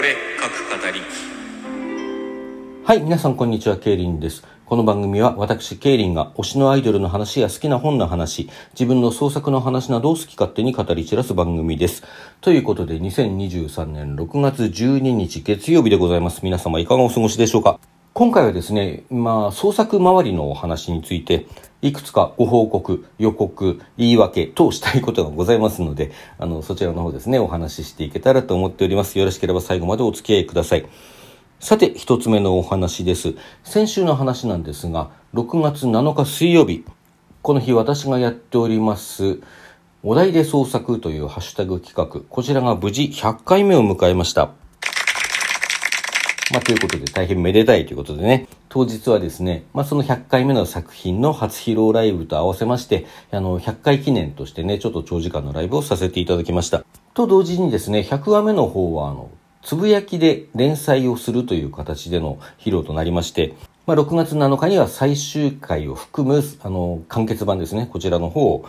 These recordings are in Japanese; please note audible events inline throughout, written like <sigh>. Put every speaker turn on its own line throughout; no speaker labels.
俺各語り
はい、皆さんこんにちは、ケイリンです。この番組は私、ケイリンが推しのアイドルの話や好きな本の話、自分の創作の話などを好き勝手に語り散らす番組です。ということで、2023年6月12日月曜日でございます。皆様いかがお過ごしでしょうか？今回はですね、まあ、創作周りのお話について、いくつかご報告、予告、言い訳等したいことがございますので、あの、そちらの方ですね、お話ししていけたらと思っております。よろしければ最後までお付き合いください。さて、一つ目のお話です。先週の話なんですが、6月7日水曜日、この日私がやっております、お題で創作というハッシュタグ企画、こちらが無事100回目を迎えました。まあ、ということで大変めでたいということでね、当日はですね、まあ、その100回目の作品の初披露ライブと合わせまして、あの、100回記念としてね、ちょっと長時間のライブをさせていただきました。と同時にですね、100話目の方は、あの、つぶやきで連載をするという形での披露となりまして、まあ、6月7日には最終回を含む、あの、完結版ですね、こちらの方を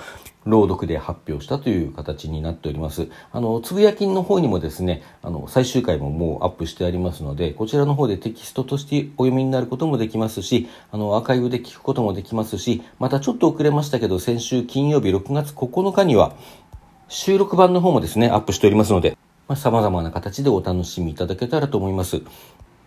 朗読で発表したという形になっております。あの、つぶやきの方にもですね、あの、最終回ももうアップしてありますので、こちらの方でテキストとしてお読みになることもできますし、あの、アーカイブで聞くこともできますし、またちょっと遅れましたけど、先週金曜日6月9日には、収録版の方もですね、アップしておりますので、まあ、様々な形でお楽しみいただけたらと思います。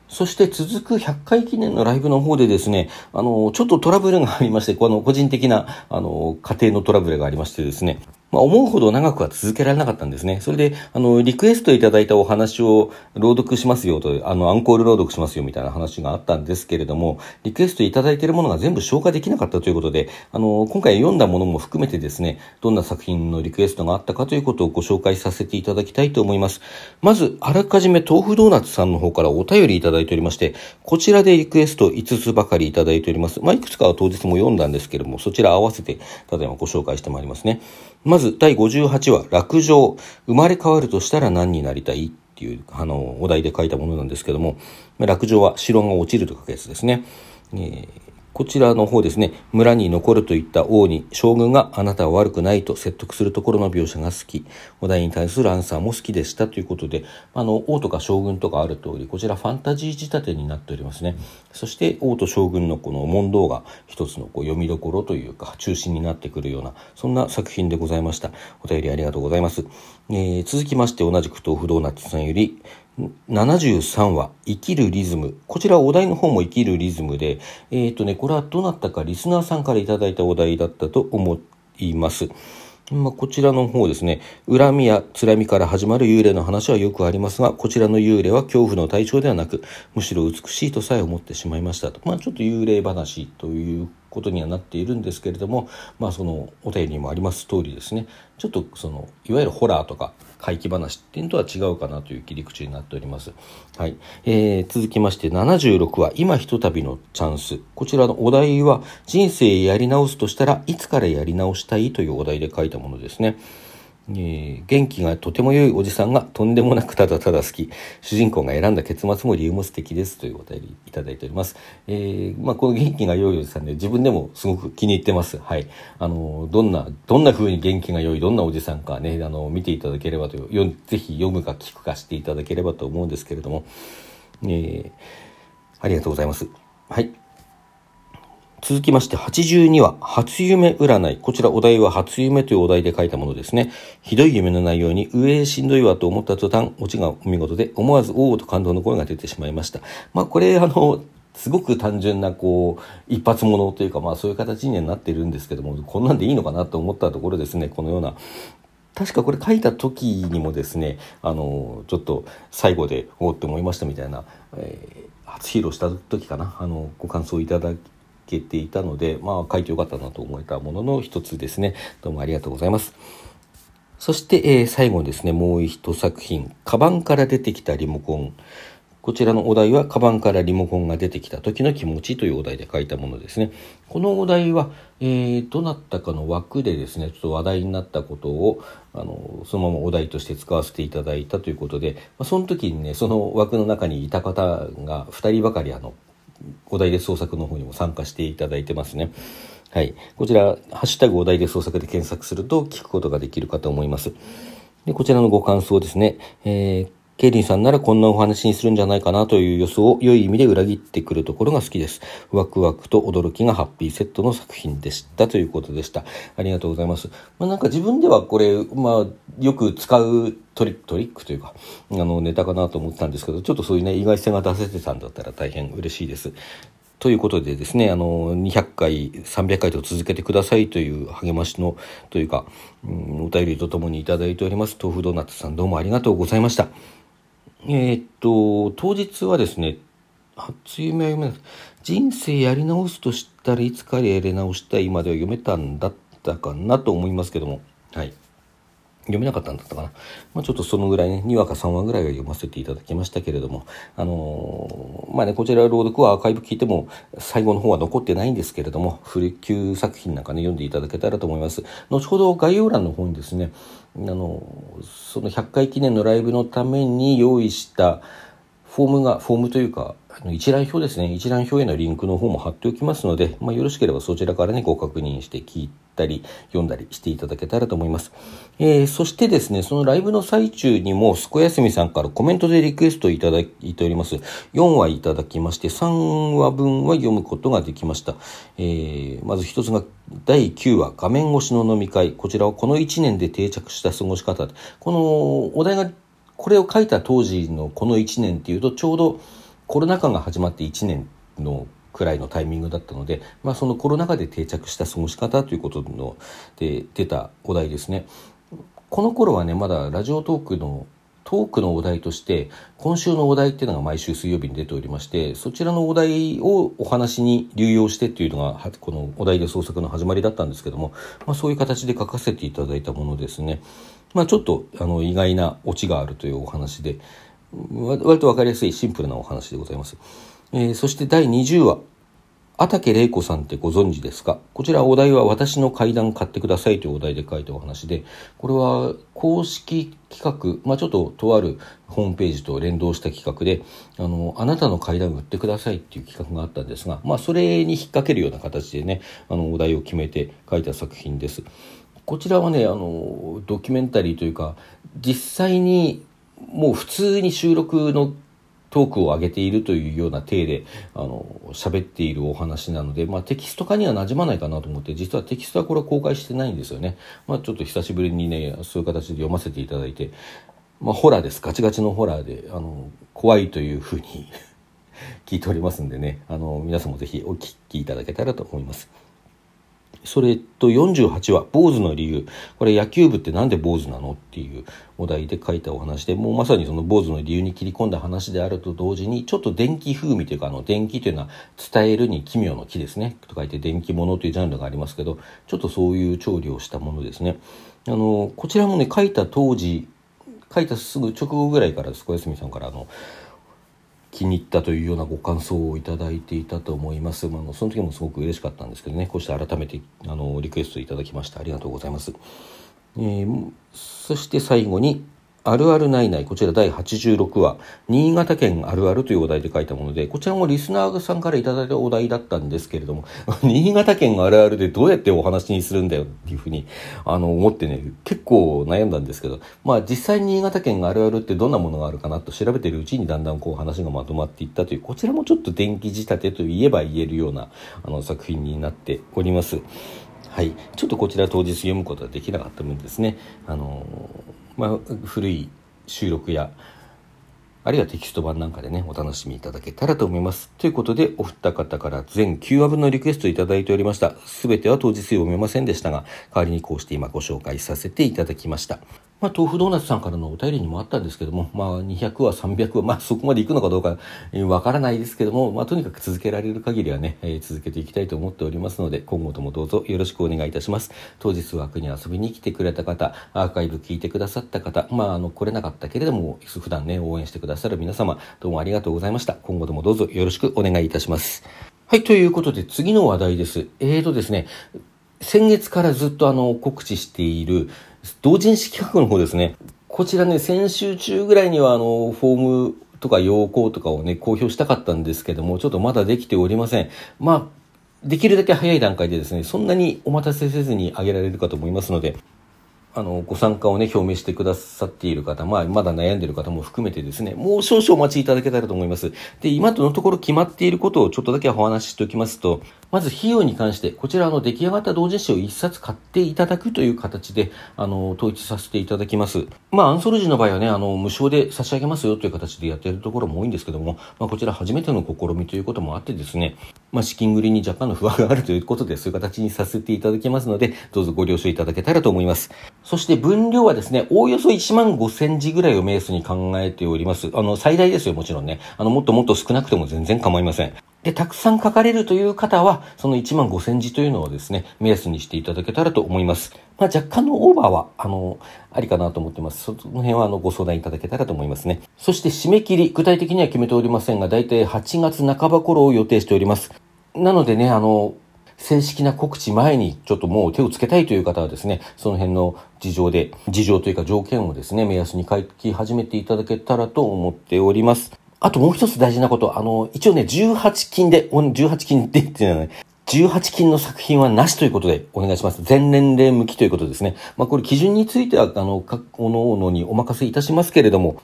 そして続く100回記念のライブの方でですね、あの、ちょっとトラブルがありまして、この個人的な、あの、家庭のトラブルがありましてですね、まあ、思うほど長くは続けられなかったんですね。それで、あの、リクエストいただいたお話を朗読しますよと、あの、アンコール朗読しますよみたいな話があったんですけれども、リクエストいただいているものが全部消化できなかったということで、あの、今回読んだものも含めてですね、どんな作品のリクエストがあったかということをご紹介させていただきたいと思います。まず、あらかじめ豆腐ドーナツさんの方からお便りいただいておりまして、こちらでリクエスト5つばかりいただいております。まあ、いくつかは当日も読んだんですけれども、そちら合わせて、ただいまご紹介してまいりますね。まず、第58話、落城。生まれ変わるとしたら何になりたい？っていう、あの、お題で書いたものなんですけども、落城は城が落ちると書くやつですね。えーこちらの方ですね、村に残るといった王に将軍があなたは悪くないと説得するところの描写が好き。お題に対するアンサーも好きでしたということで、あの、王とか将軍とかある通り、こちらファンタジー仕立てになっておりますね。そして王と将軍のこの問答が一つのこう読みどころというか、中心になってくるような、そんな作品でございました。お便りありがとうございます。えー続きまして同じく豆腐ドーナツさんより、73話、生きるリズム。こちらお題の方も生きるリズムで、えっ、とね、これはどなたかリスナーさんからいいたお題だったと思います。まあ、こちらの方ですね、恨みや辛みから始まる幽霊の話はよくありますが、こちらの幽霊は恐怖の対象ではなく、むしろ美しいとさえ思ってしまいましたと。まあ、ちょっと幽霊話ということにはなっているんですけれども、まあ、そのお便りにもあります通りですね、ちょっとその、いわゆるホラーとか怪奇話っていうのとは違うかなという切り口になっております。はい。えー、続きまして76話、今ひとたびのチャンス。こちらのお題は、人生やり直すとしたらいつからやり直したいというお題で書いたものですね。えー元気がとても良いおじさんがとんでもなくただただ好き。主人公が選んだ結末も理由も素敵ですというお便りいただいております。えーまあ、この元気が良いおじさんで自分でもすごく気に入ってます。はい。あの、どんな、どんな風に元気が良い、どんなおじさんかね、あの、見ていただければと、よぜひ読むか聞くかしていただければと思うんですけれども、えーありがとうございます。はい。続きまして82話、初夢占い。こちらお題は初夢というお題で書いたものですね。ひどい夢の内容に上へしんどいわと思った途端、オチがお見事で思わずおおと感動の声が出てしまいました。まあこれあの、すごく単純なこう、一発物というかまあそういう形にはなってるんですけども、こんなんでいいのかなと思ったところですね、このような確かこれ書いた時にもですね、あの、ちょっと最後でおおって思いましたみたいな、えー初披露した時かな、あの、ご感想いただけていたので、まあ書いてよかったなと思えたものの一つですね。どうもありがとうございます。そして、えー最後にですね、もう一作品、カバンから出てきたリモコン。こちらのお題は、カバンからリモコンが出てきた時の気持ちというお題で書いたものですね。このお題は、えー、どなったかの枠でですね、ちょっと話題になったことを、あの、そのままお題として使わせていただいたということで、まあ、その時にね、その枠の中にいた方が2人ばかり、あの、お題で創作の方にも参加していただいてますね。はい。こちら、ハッシュタグお題で創作で検索すると聞くことができるかと思います。で、こちらのご感想ですね。えーケイリンさんならこんなお話にするんじゃないかなという予想を良い意味で裏切ってくるところが好きです。ワクワクと驚きがハッピーセットの作品でしたということでした。ありがとうございます。まあ、なんか自分ではこれ、まあ、よく使うトリック、というか、あの、ネタかなと思ってたんですけど、ちょっとそういうね、意外性が出せてたんだったら大変嬉しいです。ということでですね、あの、200回、300回と続けてくださいという励ましの、というか、うん、お便りとともにいただいております。豆腐ドーナツさんどうもありがとうございました。えー、っと、当日はですね、初夢は読めない。人生やり直すとしたらいつかやり直したいまでは読めたんだったかなと思いますけども、はい。読めなかったんだったかな。まあ、ちょっとそのぐらいね、2話か3話ぐらいは読ませていただきましたけれども、あのー、まあね、こちら朗読はアーカイブ聞いても最後の方は残ってないんですけれども、古旧作品なんかね、読んでいただけたらと思います。後ほど概要欄の方にですね、あの、その100回記念のライブのために用意したフォームが、フォームというか、一覧表ですね。一覧表へのリンクの方も貼っておきますので、まあ、よろしければそちらからね、ご確認して聞いたり、読んだりしていただけたらと思います。えー、そしてですね、そのライブの最中にも、すこやすみさんからコメントでリクエストいただいております。4話いただきまして、3話分は読むことができました。えー、まず一つが、第9話、画面越しの飲み会。こちらはこの1年で定着した過ごし方。このお題が、これを書いた当時のこの1年っていうと、ちょうど、コロナ禍が始まって1年のくらいのタイミングだったので、まあ、そのコロナ禍で定着した過ごし方ということので出たお題ですね。この頃はねまだラジオトークのトークのお題として今週のお題っていうのが毎週水曜日に出ておりましてそちらのお題をお話に流用してっていうのがこのお題で創作の始まりだったんですけども、まあ、そういう形で書かせていただいたものですね。まあ、ちょっとあの意外なオチがあるというお話で割と分かりやすいシンプルなお話でございます。えー、そして第20話。あたけれいこさんってご存知ですか？こちらお題は私の階段買ってくださいというお題で書いたお話で、これは公式企画、まあちょっととあるホームページと連動した企画で、あの、あなたの階段売ってくださいっていう企画があったんですが、まあそれに引っ掛けるような形でね、あの、お題を決めて書いた作品です。こちらはね、あの、ドキュメンタリーというか、実際にもう普通に収録のトークを上げているというような体で、あの、喋っているお話なので、まあテキスト化には馴染まないかなと思って、実はテキストはこれは公開してないんですよね。まあちょっと久しぶりにね、そういう形で読ませていただいて、まあホラーです。ガチガチのホラーで、あの、怖いというふうに <laughs> 聞いておりますんでね、あの、皆さんもぜひお聞きいただけたらと思います。それと48話、坊主の理由。これ野球部ってなんで坊主なのっていうお題で書いたお話で、もうまさにその坊主の理由に切り込んだ話であると同時に、ちょっと電気風味というか、あの、電気というのは伝えるに奇妙の木ですね。と書いて電気物というジャンルがありますけど、ちょっとそういう調理をしたものですね。あの、こちらもね、書いた当時、書いたすぐ直後ぐらいからです小休さんからあの、気に入ったというようなご感想をいただいていたと思います。まあ、その時もすごく嬉しかったんですけどね、こうして改めてあのリクエストいただきました。ありがとうございます。えー、そして最後に、あるあるないない、こちら第86話、新潟県あるあるというお題で書いたもので、こちらもリスナーさんからいただいたお題だったんですけれども、<laughs> 新潟県あるあるでどうやってお話にするんだよっていうふうに、あの、思ってね、結構悩んだんですけど、まあ実際に新潟県あるあるってどんなものがあるかなと調べてるうちにだんだんこう話がまとまっていったという、こちらもちょっと電気仕立てといえば言えるような、あの、作品になっております。はい。ちょっとこちら当日読むことはできなかった分ですね、あのまあ、古い収録やあるいはテキスト版なんかでね、お楽しみいただけたらと思います。ということで、お二方から全9話分のリクエストいただいておりました。すべては当日読めませんでしたが、代わりにこうして今ご紹介させていただきました。まあ、豆腐ドーナツさんからのお便りにもあったんですけども、まあ、200話、300話、まあ、そこまで行くのかどうかわからないですけども、まあ、とにかく続けられる限りはね、えー、続けていきたいと思っておりますので、今後ともどうぞよろしくお願いいたします。当日枠に遊びに来てくれた方、アーカイブ聞いてくださった方、まあ、あの、来れなかったけれども、普段ね、応援してくださる皆様、どうもありがとうございました。今後ともどうぞよろしくお願いいたします。はい、ということで次の話題です。えーとですね、先月からずっとあの告知している同人誌企画の方ですね。こちらね、先週中ぐらいにはあの、フォームとか要項とかをね、公表したかったんですけども、ちょっとまだできておりません。まあ、できるだけ早い段階でですね、そんなにお待たせせずにあげられるかと思いますので、あの、ご参加をね、表明してくださっている方、まあ、まだ悩んでいる方も含めてですね、もう少々お待ちいただけたらと思います。で、今とのところ決まっていることをちょっとだけお話ししておきますと、まず費用に関して、こちらの出来上がった同人誌を1冊買っていただくという形で、あの、統一させていただきます。まあ、アンソロジーの場合はね、あの、無償で差し上げますよという形でやっているところも多いんですけども、まあ、こちら初めての試みということもあってですね、まあ、資金繰りに若干の不安があるということで、そういう形にさせていただきますので、どうぞご了承いただけたらと思います。そして分量はですね、おおよそ1万5千字ぐらいを目安に考えております。あの、最大ですよ、もちろんね。あの、もっともっと少なくても全然構いません。で、たくさん書かれるという方は、その1万5千字というのをですね、目安にしていただけたらと思います。まあ、若干のオーバーは、あの、ありかなと思ってます。その辺は、あの、ご相談いただけたらと思いますね。そして、締め切り、具体的には決めておりませんが、だいたい8月半ば頃を予定しております。なのでね、あの、正式な告知前にちょっともう手をつけたいという方はですね、その辺の事情で、事情というか条件をですね、目安に書き始めていただけたらと思っております。あともう一つ大事なこと、あの、一応ね、18金で、18金でっていうのはね、18金の作品はなしということでお願いします。全年齢向きということですね。まあこれ基準については、あの、各々にお任せいたしますけれども、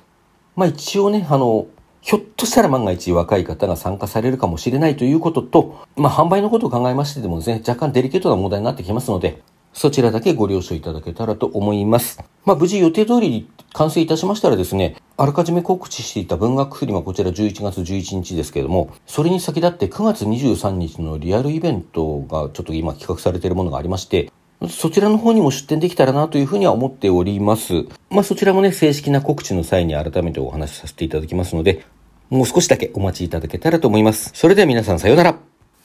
まあ一応ね、あの、ひょっとしたら万が一若い方が参加されるかもしれないということと、まあ、販売のことを考えましてでもですね、若干デリケートな問題になってきますので、そちらだけご了承いただけたらと思います。まあ、無事予定通りに完成いたしましたらですね、あらかじめ告知していた文学フリマこちら11月11日ですけれども、それに先立って9月23日のリアルイベントがちょっと今企画されているものがありまして、そちらの方にも出展できたらなというふうには思っております。まあそちらもね、正式な告知の際に改めてお話しさせていただきますので、もう少しだけお待ちいただけたらと思います。それでは皆さんさようなら。